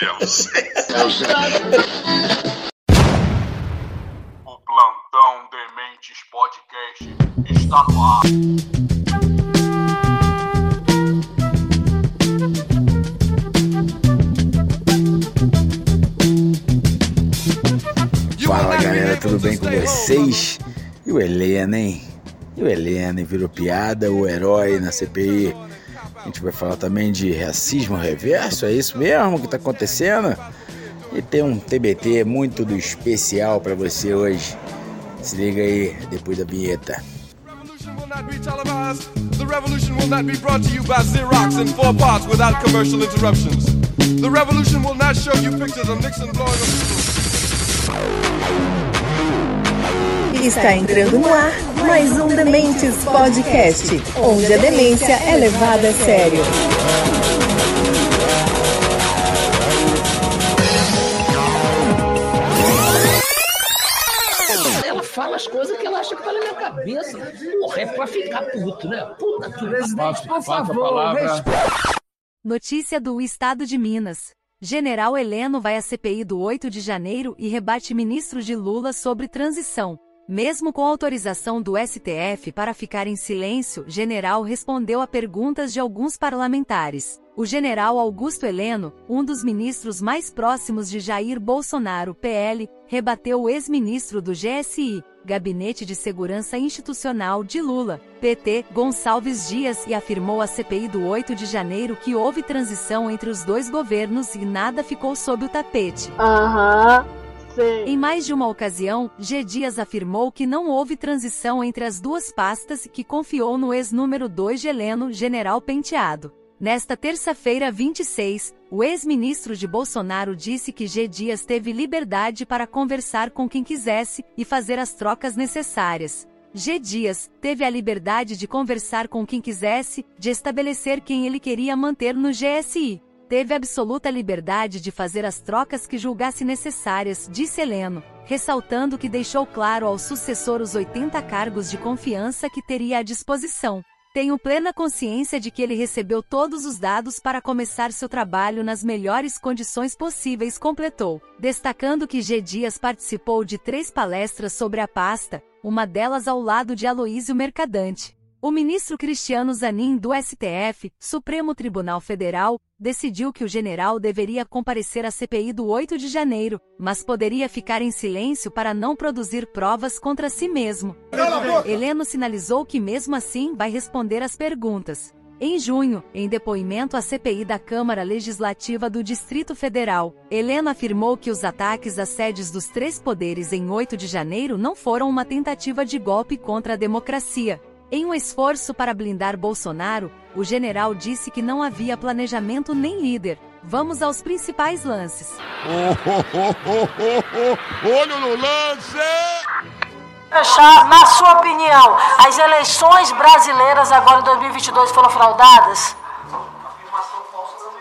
Deus. o Plantão Dementes Podcast está no ar. Fala galera, tudo bem com vocês? E o Helena, hein? E o Helena virou piada, o herói na CPI. A gente vai falar também de racismo reverso, é isso mesmo que tá acontecendo? E tem um TBT muito do especial para você hoje. Se liga aí, depois da vinheta. The revolution will not be brought to you by Xerox in four parts without commercial interruptions. The revolution will not show you pictures of Nixon blowing up. Está entrando no ar mais um Dementes Podcast, onde a demência é levada a sério. Ela fala as coisas que ela acha que tá na minha cabeça. Porra, é pra ficar puto, né? Puta que Presidente, por favor, Notícia do Estado de Minas. General Heleno vai à CPI do 8 de janeiro e rebate ministros de Lula sobre transição. Mesmo com autorização do STF para ficar em silêncio, general respondeu a perguntas de alguns parlamentares. O general Augusto Heleno, um dos ministros mais próximos de Jair Bolsonaro, PL, rebateu o ex-ministro do GSI, Gabinete de Segurança Institucional de Lula, PT, Gonçalves Dias e afirmou à CPI do 8 de janeiro que houve transição entre os dois governos e nada ficou sob o tapete. Aham, Em mais de uma ocasião, G. Dias afirmou que não houve transição entre as duas pastas e que confiou no ex-número 2 de Heleno, General Penteado. Nesta terça-feira 26, o ex-ministro de Bolsonaro disse que G. Dias teve liberdade para conversar com quem quisesse e fazer as trocas necessárias. G. Dias teve a liberdade de conversar com quem quisesse, de estabelecer quem ele queria manter no GSI. Teve absoluta liberdade de fazer as trocas que julgasse necessárias, disse Heleno, ressaltando que deixou claro ao sucessor os 80 cargos de confiança que teria à disposição. Tenho plena consciência de que ele recebeu todos os dados para começar seu trabalho nas melhores condições possíveis, completou, destacando que G. Dias participou de três palestras sobre a pasta, uma delas ao lado de Aloísio Mercadante. O ministro Cristiano Zanin do STF, Supremo Tribunal Federal, decidiu que o general deveria comparecer à CPI do 8 de janeiro, mas poderia ficar em silêncio para não produzir provas contra si mesmo. Heleno sinalizou que mesmo assim vai responder às perguntas. Em junho, em depoimento à CPI da Câmara Legislativa do Distrito Federal, Helena afirmou que os ataques às sedes dos três poderes em 8 de janeiro não foram uma tentativa de golpe contra a democracia. Em um esforço para blindar Bolsonaro, o general disse que não havia planejamento nem líder. Vamos aos principais lances. Olho no lance! Fechar, na sua opinião, as eleições brasileiras agora em 2022 foram fraudadas?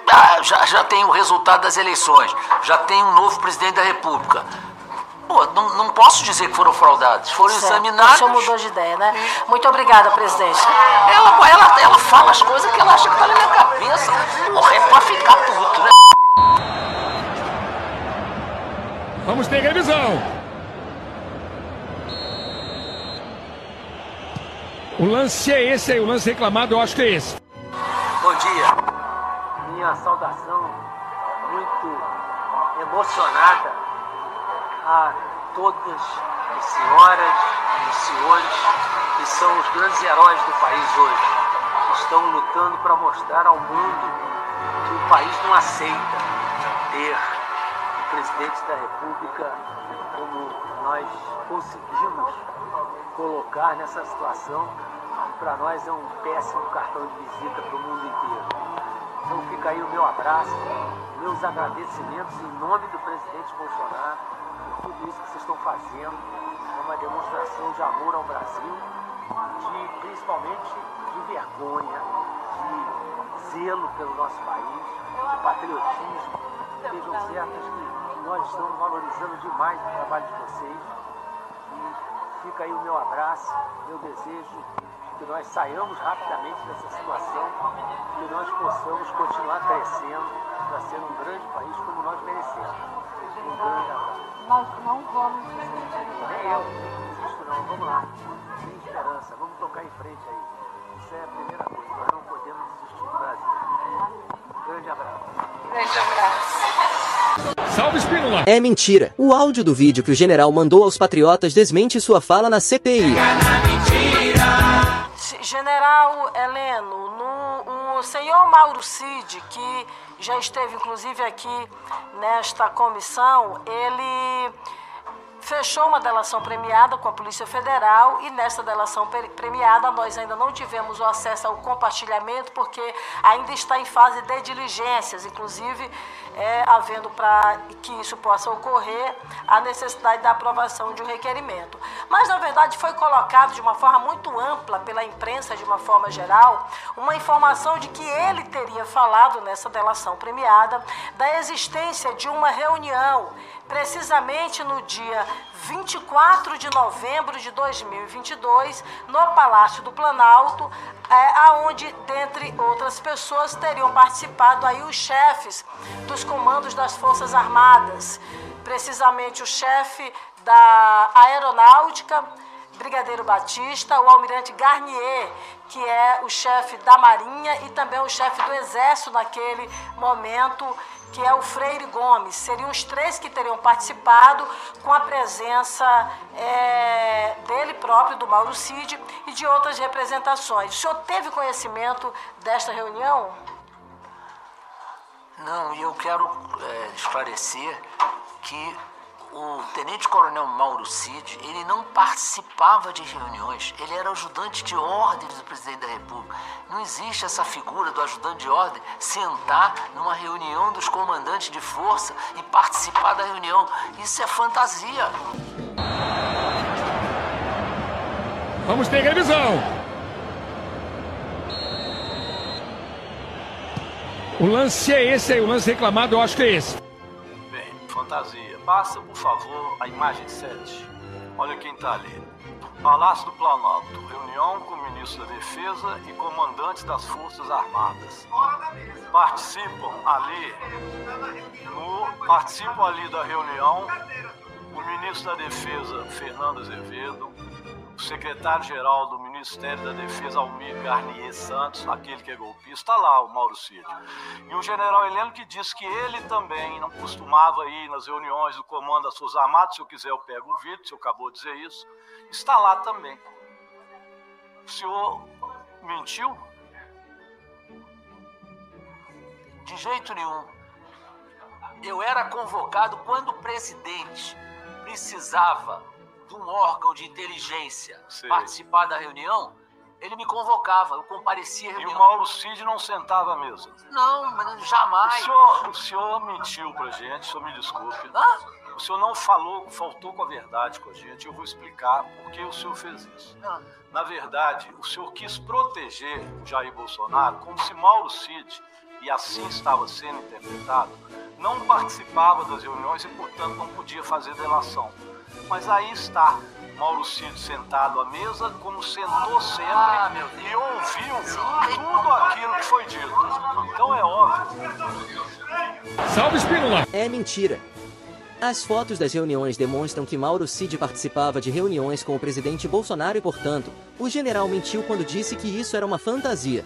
Ah, já, já tem o resultado das eleições, já tem um novo presidente da República. Pô, não, não posso dizer que foram fraudados, foram Certo. examinados. O senhor mudou de ideia, né? Muito obrigada, presidente. Ela, ela, ela fala as coisas que ela acha que tá na minha cabeça. Porra, é pra ficar puto, né? Vamos ter revisão. O lance é esse aí, o lance reclamado eu acho que é esse. Bom dia. Minha saudação muito emocionada a todas as senhoras e os senhores que são os grandes heróis do país hoje. que Estão lutando para mostrar ao mundo que o país não aceita ter o presidente da República como nós conseguimos colocar nessa situação para nós é um péssimo cartão de visita para o mundo inteiro. Então fica aí o meu abraço, meus agradecimentos em nome do presidente Bolsonaro tudo isso que vocês estão fazendo. É uma demonstração de amor ao Brasil, de principalmente de vergonha, de zelo pelo nosso país, de patriotismo. Sejam certas que nós estamos valorizando demais o trabalho de vocês. E fica aí o meu abraço, meu desejo que nós saiamos rapidamente dessa situação, que nós possamos continuar crescendo para ser um grande país como nós merecemos. Um grande abraço. Nós não vamos desistir. Nem eu, não desisto não. Vamos lá. Tem esperança. Vamos tocar em frente aí. Isso é a primeira coisa. Nós não podemos desistir do Brasil. Grande abraço. Grande abraço. Salve Espínola! É mentira. O áudio do vídeo que o general mandou aos patriotas desmente sua fala na CPI. General Heleno, no, o senhor Mauro Cid, que já esteve inclusive aqui nesta comissão, ele fechou uma delação premiada com a Polícia Federal e nessa delação premiada nós ainda não tivemos o acesso ao compartilhamento porque ainda está em fase de diligências, inclusive é, havendo para que isso possa ocorrer a necessidade da aprovação de um requerimento. Mas na verdade foi colocado de uma forma muito ampla pela imprensa de uma forma geral uma informação de que ele teria falado nessa delação premiada da existência de uma reunião precisamente no dia 24 de novembro de 2022, no Palácio do Planalto, é, aonde, dentre outras pessoas, teriam participado aí os chefes dos comandos das Forças Armadas, precisamente o chefe da Aeronáutica, Brigadeiro Batista, o almirante Garnier, que é o chefe da Marinha e também o chefe do Exército naquele momento, que é o Freire Gomes. Seriam os três que teriam participado com a presença é, dele próprio, do Mauro Cid, e de outras representações. O senhor teve conhecimento desta reunião? Não, e eu quero é, esclarecer que o tenente-coronel Mauro Cid, ele não participava de reuniões, ele era ajudante de ordens do presidente da República. Não existe essa figura do ajudante de ordem sentar numa reunião dos comandantes de força e participar da reunião. Isso é fantasia. Vamos ter revisão. O lance é esse aí, o lance reclamado eu acho que é esse. Bem, fantasia. Passa, por favor, a imagem 7. Olha quem tá ali. Palácio do Planalto. Reunião com o ministro da Defesa e comandantes das Forças Armadas. Participam ali, no, participam ali da reunião o ministro da Defesa, Fernando Azevedo, o secretário-geral do Ministério da Defesa, Almir Garnier Santos, aquele que é golpista, está lá, o Mauro Cid. E o general Heleno que disse que ele também não costumava ir nas reuniões do Comando das Forças Armadas, se eu quiser eu pego o vídeo, se eu acabou de dizer isso, está lá também. O senhor mentiu? De jeito nenhum. Eu era convocado quando o presidente precisava de um órgão de inteligência participar da reunião, ele me convocava, eu comparecia à E reunião. o Mauro Cid não sentava à mesa. Não, mas O jamais. senhor, o senhor mentiu pra gente, o senhor me desculpe. Hã? O senhor não falou, faltou com a verdade com a gente. Eu vou explicar por que o senhor fez isso. Na verdade, o senhor quis proteger o Jair Bolsonaro como se Mauro Cid, e assim estava sendo interpretado, não participava das reuniões e, portanto, não podia fazer delação. Mas aí está Mauro Cid sentado à mesa, como sentou sempre, Ah, e ouviu tudo aquilo que foi dito. Então é óbvio. Salve Espínola! É mentira. As fotos das reuniões demonstram que Mauro Cid participava de reuniões com o presidente Bolsonaro e, portanto, o general mentiu quando disse que isso era uma fantasia.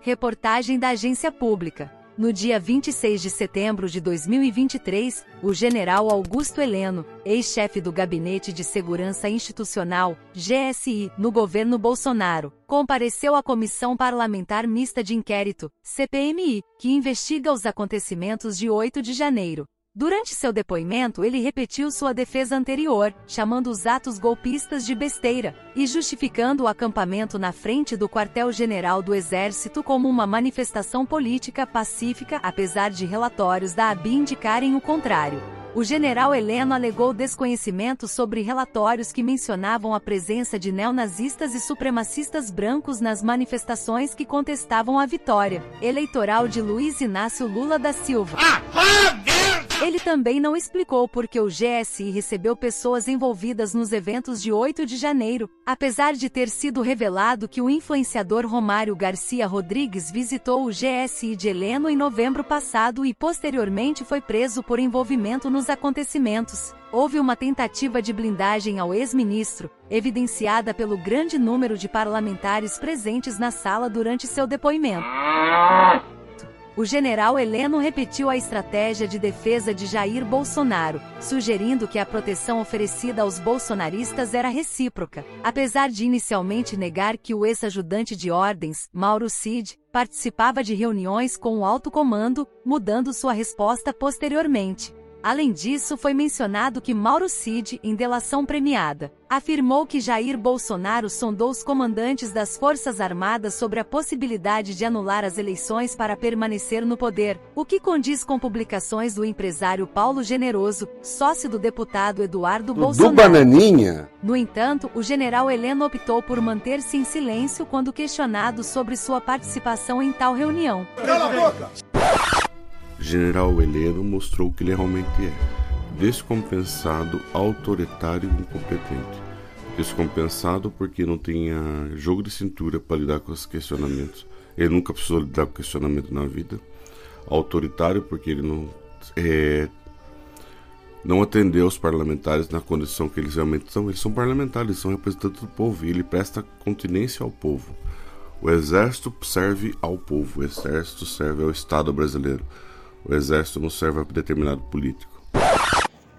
Reportagem da Agência Pública. No dia 26 de setembro de 2023, o general Augusto Heleno, ex-chefe do Gabinete de Segurança Institucional, GSI, no governo Bolsonaro, compareceu à Comissão Parlamentar Mista de Inquérito, CPMI, que investiga os acontecimentos de 8 de janeiro. Durante seu depoimento, ele repetiu sua defesa anterior, chamando os atos golpistas de besteira, e justificando o acampamento na frente do quartel-general do Exército como uma manifestação política pacífica, apesar de relatórios da ABI indicarem o contrário. O general Heleno alegou desconhecimento sobre relatórios que mencionavam a presença de neonazistas e supremacistas brancos nas manifestações que contestavam a vitória eleitoral de Luiz Inácio Lula da Silva. Ah, Ele também não explicou por que o GSI recebeu pessoas envolvidas nos eventos de 8 de janeiro, apesar de ter sido revelado que o influenciador Romário Garcia Rodrigues visitou o GSI de Heleno em novembro passado e posteriormente foi preso por envolvimento nos acontecimentos. Houve uma tentativa de blindagem ao ex-ministro, evidenciada pelo grande número de parlamentares presentes na sala durante seu depoimento. O general Heleno repetiu a estratégia de defesa de Jair Bolsonaro, sugerindo que a proteção oferecida aos bolsonaristas era recíproca, apesar de inicialmente negar que o ex-ajudante de ordens, Mauro Cid, participava de reuniões com o alto comando, mudando sua resposta posteriormente. Além disso, foi mencionado que Mauro Cid, em delação premiada, afirmou que Jair Bolsonaro sondou os comandantes das Forças Armadas sobre a possibilidade de anular as eleições para permanecer no poder, o que condiz com publicações do empresário Paulo Generoso, sócio do deputado Eduardo Do Bolsonaro. Bananinha? No entanto, o general Heleno optou por manter-se em silêncio quando questionado sobre sua participação em tal reunião. Cala a boca! General Heleno mostrou que ele realmente é descompensado, autoritário e incompetente. Descompensado porque não tinha jogo de cintura para lidar com os questionamentos. Ele nunca precisou lidar com questionamento na vida. Autoritário porque ele não é, não atendeu os parlamentares na condição que eles realmente são. Eles são parlamentares, são representantes do povo e ele presta continência ao povo. O exército serve ao povo, o exército serve ao Estado brasileiro. O exército não serve a determinado político.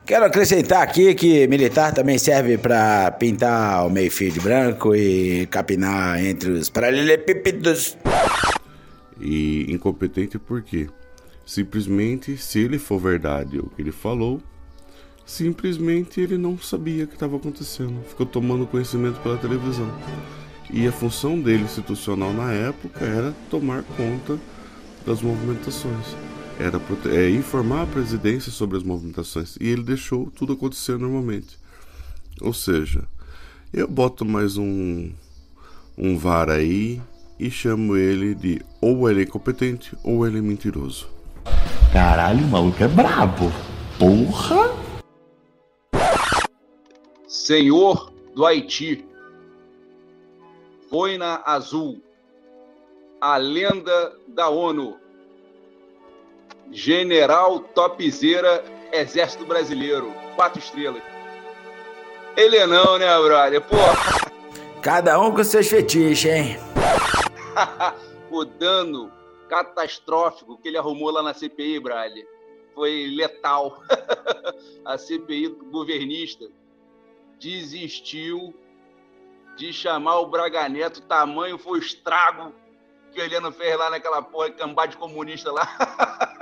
Quero acrescentar aqui que militar também serve para pintar o meio-fio de branco e capinar entre os paralelepípedos. E incompetente por quê? Simplesmente, se ele for verdade o que ele falou, simplesmente ele não sabia o que estava acontecendo. Ficou tomando conhecimento pela televisão. E a função dele institucional na época era tomar conta das movimentações. Era é, informar a presidência sobre as movimentações. E ele deixou tudo acontecer normalmente. Ou seja, eu boto mais um, um VAR aí e chamo ele de ou ele é incompetente ou ele é mentiroso. Caralho, o maluco é brabo. Porra! Senhor do Haiti. Boina Azul. A lenda da ONU. General Topzera, Exército Brasileiro. Quatro estrelas. Ele não, né, brother? Pô, Cada um com seus fetiches, hein? o dano catastrófico que ele arrumou lá na CPI, brother, foi letal. A CPI governista desistiu de chamar o Braga Neto, tamanho foi o estrago que o Heleno fez lá naquela porra, cambade comunista lá.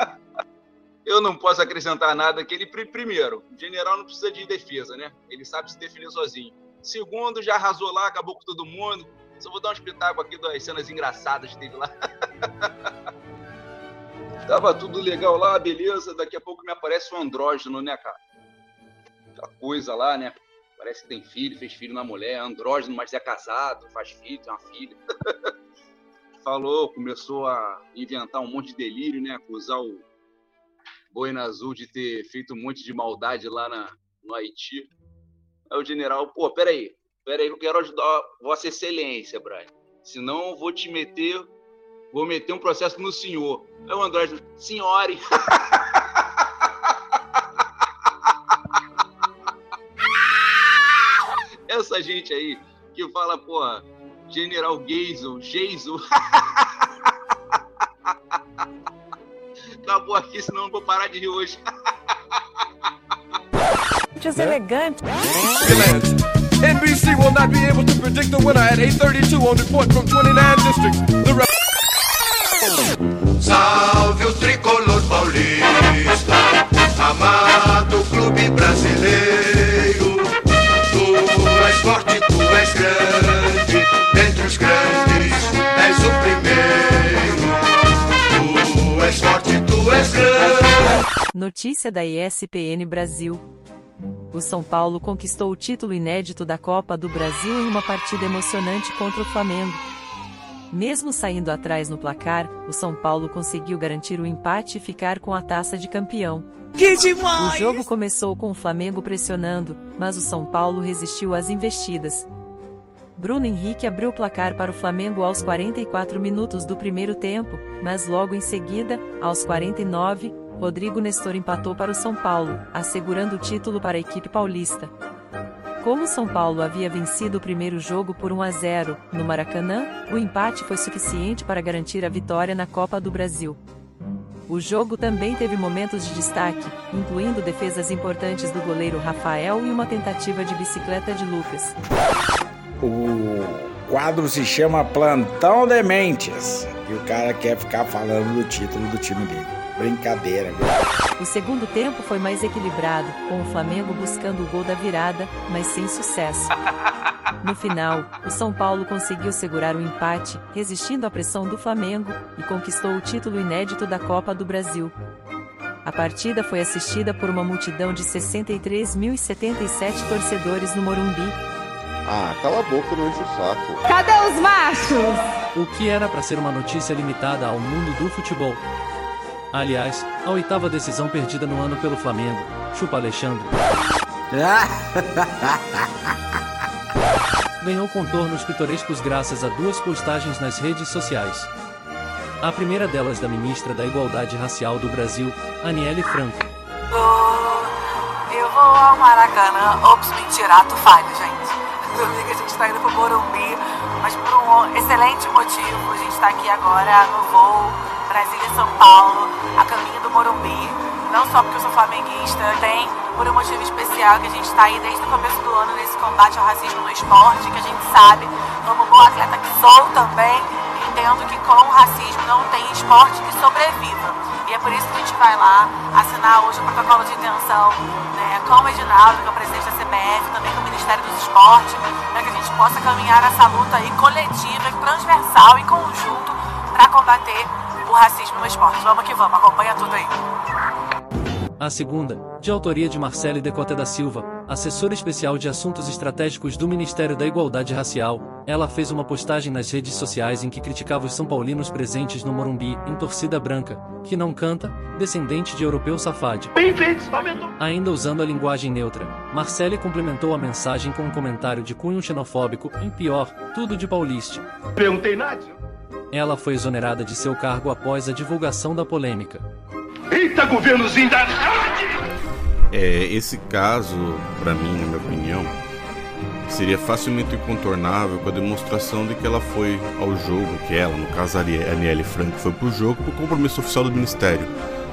Eu não posso acrescentar nada que ele, pri- primeiro, o general não precisa de defesa, né? Ele sabe se defender sozinho. Segundo, já arrasou lá, acabou com todo mundo. Só vou dar um espetáculo aqui das cenas engraçadas que teve lá. Tava tudo legal lá, beleza. Daqui a pouco me aparece um andrógeno, né, cara? Aquela coisa lá, né? Parece que tem filho, fez filho na mulher, andrógeno, mas é casado, faz filho, tem uma filha. Falou, começou a inventar um monte de delírio, né? Acusar o Boina Azul de ter feito um monte de maldade lá na, no Haiti. Aí o general, pô, peraí, peraí, eu quero ajudar Vossa Excelência, Brian. Senão eu vou te meter, vou meter um processo no senhor. Aí o André, senhore. Essa gente aí que fala, porra, General Geisel, Geisel. Acabou aqui, senão eu não vou parar de rir hoje. Deselegante. NBC will not be able to predict the winner at 8:32 on report from 29 districts. The Notícia da ESPN Brasil. O São Paulo conquistou o título inédito da Copa do Brasil em uma partida emocionante contra o Flamengo. Mesmo saindo atrás no placar, o São Paulo conseguiu garantir o empate e ficar com a taça de campeão. Que demais! O jogo começou com o Flamengo pressionando, mas o São Paulo resistiu às investidas. Bruno Henrique abriu o placar para o Flamengo aos 44 minutos do primeiro tempo, mas logo em seguida, aos 49, Rodrigo Nestor empatou para o São Paulo, assegurando o título para a equipe paulista. Como São Paulo havia vencido o primeiro jogo por 1 a 0 no Maracanã, o empate foi suficiente para garantir a vitória na Copa do Brasil. O jogo também teve momentos de destaque, incluindo defesas importantes do goleiro Rafael e uma tentativa de bicicleta de Lucas. O quadro se chama Plantão Dementes e o cara quer ficar falando do título do time dele. Brincadeira, viu? O segundo tempo foi mais equilibrado, com o Flamengo buscando o gol da virada, mas sem sucesso. No final, o São Paulo conseguiu segurar o empate, resistindo à pressão do Flamengo, e conquistou o título inédito da Copa do Brasil. A partida foi assistida por uma multidão de 63.077 torcedores no Morumbi. Ah, cala a boca, não enche o saco. Cadê os machos? O que era para ser uma notícia limitada ao mundo do futebol. Aliás, a oitava decisão perdida no ano pelo Flamengo. Chupa Alexandre. Ganhou contornos pitorescos graças a duas postagens nas redes sociais. A primeira delas da ministra da Igualdade Racial do Brasil, Aniele Franco. Eu vou ao Maracanã. Ops, mentira, ato falho, gente. Domingo a gente tá indo pro Morumbi, mas por um excelente motivo. A gente tá aqui agora no voo Brasília-São Paulo, a caminho do Morumbi. Não só porque eu sou flamenguista, tem por um motivo especial que a gente está aí desde o começo do ano nesse combate ao racismo no esporte, que a gente sabe, como bom atleta que sou também, entendo que com o racismo não tem esporte que sobreviva. E é por isso que a gente vai lá assinar hoje o protocolo de intenção né, com o Edinaldo, que é o presidente da CBF, também com o Ministério dos Esportes, para que a gente possa caminhar essa luta aí coletiva, transversal e conjunto para combater racismo no esporte. Vamos que vamos, acompanha tudo aí. A segunda, de autoria de Marcele Decote da Silva, assessora especial de assuntos estratégicos do Ministério da Igualdade Racial, ela fez uma postagem nas redes sociais em que criticava os são paulinos presentes no Morumbi, em torcida branca, que não canta, descendente de europeu safade. Ainda usando a linguagem neutra, Marcele complementou a mensagem com um comentário de cunho xenofóbico, em pior, tudo de pauliste. Perguntei nada. Ela foi exonerada de seu cargo após a divulgação da polêmica. Eita, governozinho da. É, esse caso, para mim, na minha opinião, seria facilmente incontornável com a demonstração de que ela foi ao jogo, que ela, no caso a Aniele Franco, foi pro jogo por compromisso oficial do Ministério.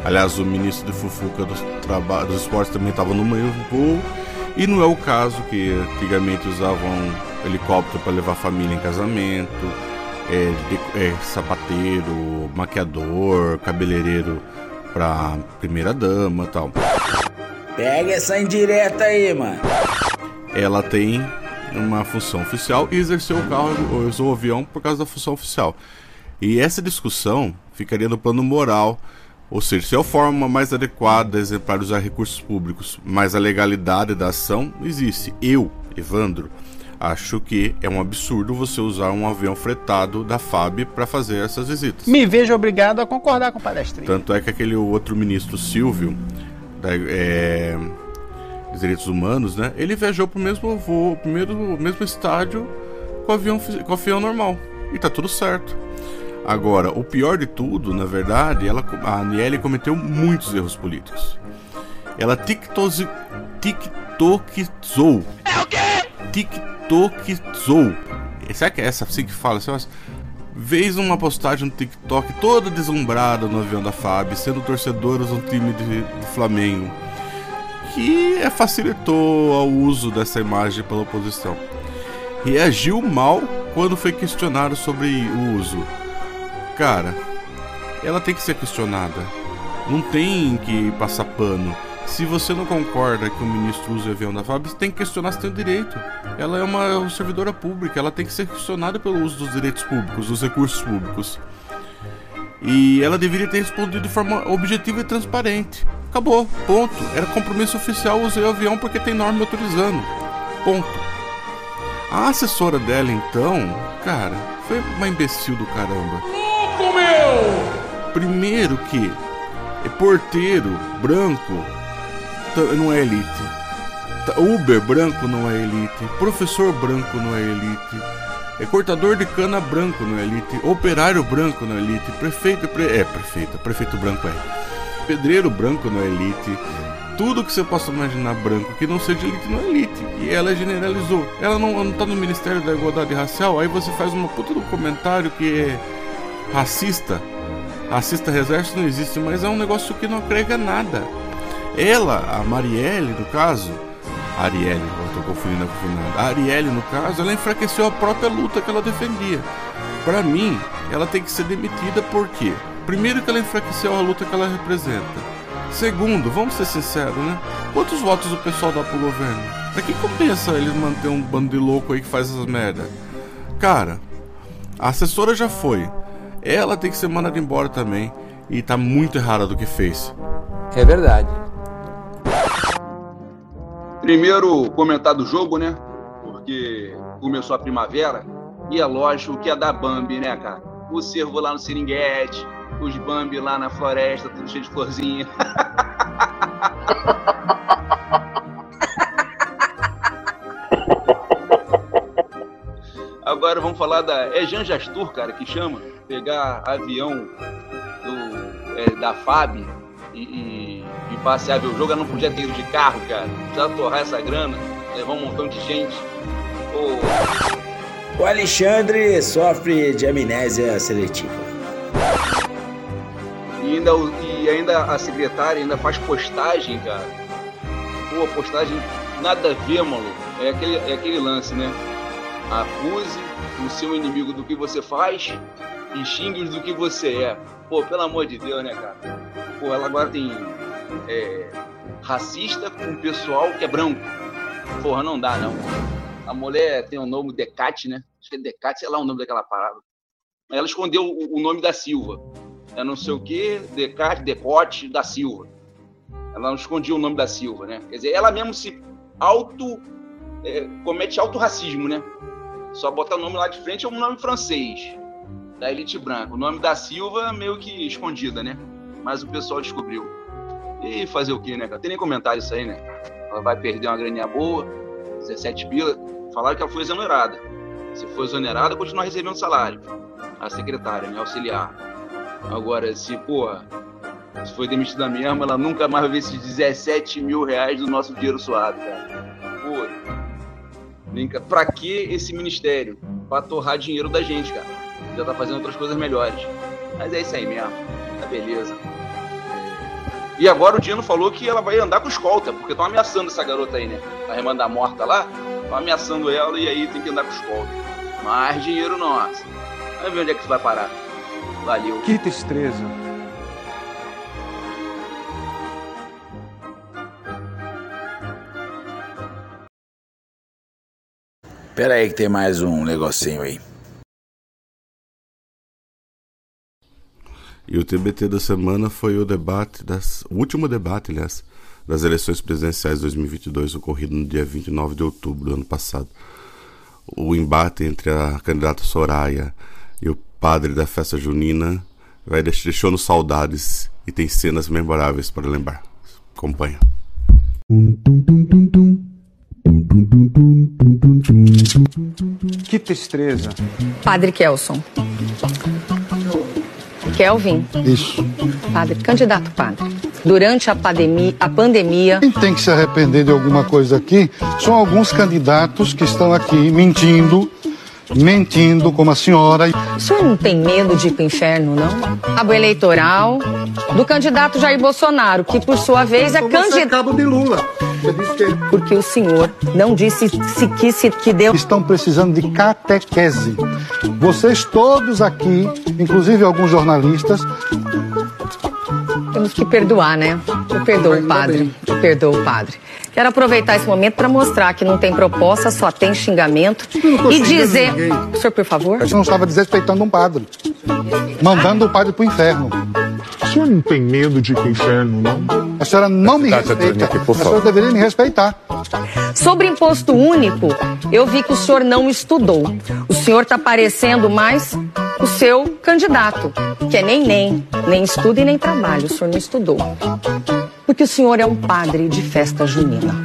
Aliás, o ministro de Fufuca dos, traba... dos Esportes também estava no meio do voo. E não é o caso que antigamente usavam helicóptero para levar a família em casamento, é, de, é, sapateiro, maquiador, cabeleireiro pra primeira dama tal. Pega essa indireta aí, mano. Ela tem uma função oficial e exerceu o carro, usou o avião por causa da função oficial. E essa discussão ficaria no plano moral, ou seja, se é a forma mais adequada exemplar usar recursos públicos, mas a legalidade da ação existe. Eu, Evandro, acho que é um absurdo você usar um avião fretado da FAB para fazer essas visitas. Me vejo obrigado a concordar com o palestrinho. Tanto é que aquele outro ministro Silvio, da, é, dos direitos humanos, né? Ele viajou pro mesmo voo, primeiro mesmo estádio com avião, com avião normal. E tá tudo certo. Agora, o pior de tudo, na verdade, ela, a Aniele cometeu muitos erros políticos. Ela tiktokizou. É o quê? tiktokizou. Será que é essa assim que fala? Você Vez uma postagem no TikTok toda deslumbrada no avião da FAB, sendo torcedora do time de, do Flamengo, que facilitou o uso dessa imagem pela oposição. Reagiu mal quando foi questionado sobre o uso. Cara, ela tem que ser questionada. Não tem que passar pano. Se você não concorda que o ministro use o avião da FAB, você tem que questionar se tem o direito. Ela é uma servidora pública, ela tem que ser questionada pelo uso dos direitos públicos, dos recursos públicos. E ela deveria ter respondido de forma objetiva e transparente. Acabou, ponto. Era compromisso oficial usar o avião porque tem norma autorizando. Ponto. A assessora dela, então, cara, foi uma imbecil do caramba. Louco, meu! Primeiro que É porteiro branco não é elite. Uber branco não é elite. Professor branco não é elite. É cortador de cana branco não é elite. Operário branco não é elite. Prefeito pre... é prefeito. Prefeito branco é. Pedreiro branco não é elite. Tudo que você possa imaginar branco que não seja elite não é elite. E ela generalizou. Ela não, não tá no Ministério da Igualdade Racial. Aí você faz uma puta do comentário que é racista. Racista exército não existe, mas é um negócio que não agrega nada. Ela, a Marielle, no caso, Arielle, eu estou confundindo Fernanda. A Arielle, no caso, ela enfraqueceu a própria luta que ela defendia. Para mim, ela tem que ser demitida porque, primeiro, que ela enfraqueceu a luta que ela representa. Segundo, vamos ser sinceros, né? Quantos votos o pessoal dá pro governo? Pra que compensa eles manter um bando de louco aí que faz essas merda? Cara, a assessora já foi. Ela tem que ser mandada embora também. E tá muito errada do que fez. É verdade. Primeiro comentar do jogo, né? Porque começou a primavera e é lógico que é da Bambi, né, cara? O cervo lá no Seringuete, os Bambi lá na floresta, tudo cheio de florzinha. Agora vamos falar da. É Jean Jastur, cara, que chama. Pegar avião do, é, da FAB e, e, e passear ver o jogo. Eu não podia ter ido de carro, cara. Precisava torrar essa grana, levar um montão de gente. O Alexandre sofre de amnésia seletiva. E ainda, e ainda a secretária ainda faz postagem, cara. Pô, postagem nada a ver, maluco. É aquele, é aquele lance, né? Acuse o seu inimigo do que você faz e xingue-os do que você é. Pô, pelo amor de Deus, né, cara? Pô, ela agora tem é, racista com pessoal que é branco. Porra, não dá, não. A mulher tem o nome Decate, né? Acho que é Decate, sei lá o nome daquela parada. Ela escondeu o, o nome da Silva. É não sei o que, Decate, Decote da Silva. Ela não escondia o nome da Silva, né? Quer dizer, ela mesmo se auto. É, comete auto-racismo, né? Só botar o nome lá de frente é um nome francês, da elite branca. O nome da Silva meio que escondida, né? Mas o pessoal descobriu. E fazer o quê, né, cara? Tem nem comentário isso aí, né? Ela vai perder uma graninha boa, 17 pila. Falaram que ela foi exonerada. Se for exonerada, continua recebendo salário. A secretária, né? Auxiliar. Agora, se, porra, se foi demitida mesmo, ela nunca mais vai ver esses 17 mil reais do nosso dinheiro suado, cara. Pô, pra que esse ministério? Pra torrar dinheiro da gente, cara. Já tá fazendo outras coisas melhores. Mas é isso aí mesmo. Tá beleza. E agora o Dino falou que ela vai andar com escolta, porque estão ameaçando essa garota aí, né? A irmã da morta lá, estão ameaçando ela e aí tem que andar com escolta. Mais dinheiro nosso. Vamos ver onde é que isso vai parar. Valeu. Que tristeza. Pera aí que tem mais um negocinho aí. E o TBT da semana foi o debate das o último debate, aliás, das eleições presidenciais 2022 ocorrido no dia 29 de outubro do ano passado. O embate entre a candidata Soraya e o padre da festa junina vai deixou-nos saudades e tem cenas memoráveis para lembrar. Acompanha. Que tristeza. Padre Kelson. Kelvin. Isso. Padre, candidato padre. Durante a pandemia, a pandemia. Quem tem que se arrepender de alguma coisa aqui são alguns candidatos que estão aqui mentindo, mentindo como a senhora. O senhor não tem medo de ir pro inferno, não? Cabo eleitoral do candidato Jair Bolsonaro, que por sua vez é candidato. cabo de Lula. Porque o senhor não disse se que, se, que deu. Estão precisando de catequese. Vocês todos aqui, inclusive alguns jornalistas, temos que perdoar, né? Eu perdoo o padre. Eu perdoo o padre. Quero aproveitar esse momento para mostrar que não tem proposta, só tem xingamento. E dizer. O senhor, por favor? A gente não estava desrespeitando um padre. Mandando o padre pro inferno. Senhor não tem medo de ir pro inferno, não? A senhora não me respeita. a senhora deveria me respeitar. Sobre imposto único, eu vi que o senhor não estudou. O senhor está parecendo mais o seu candidato, que é nem nem, nem estuda e nem trabalha. O senhor não estudou. Porque o senhor é um padre de festa junina.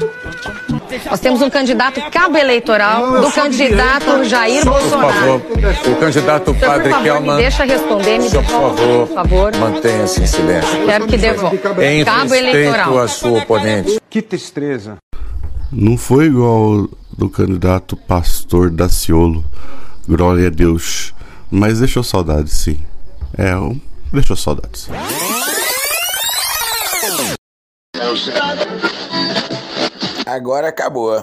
Nós temos um candidato cabo eleitoral do candidato Jair Bolsonaro. Por favor, o candidato Senhor, Padre por favor, Kelman. me deixa responder, me Senhor, por favor, por favor. mantenha-se em silêncio. Quero que devolva. Em Cabo eleitoral. à sua oponente. Que tristeza. Não foi igual do candidato pastor Daciolo. Glória a Deus. Mas deixou saudades, sim. É, um- deixou saudades. Agora acabou.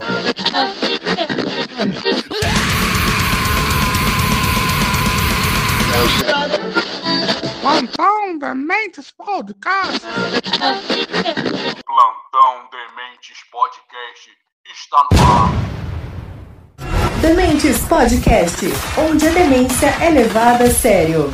Plantão Dementes Podcast. Plantão Dementes Podcast está no ar. Dementes Podcast, onde a demência é levada a sério.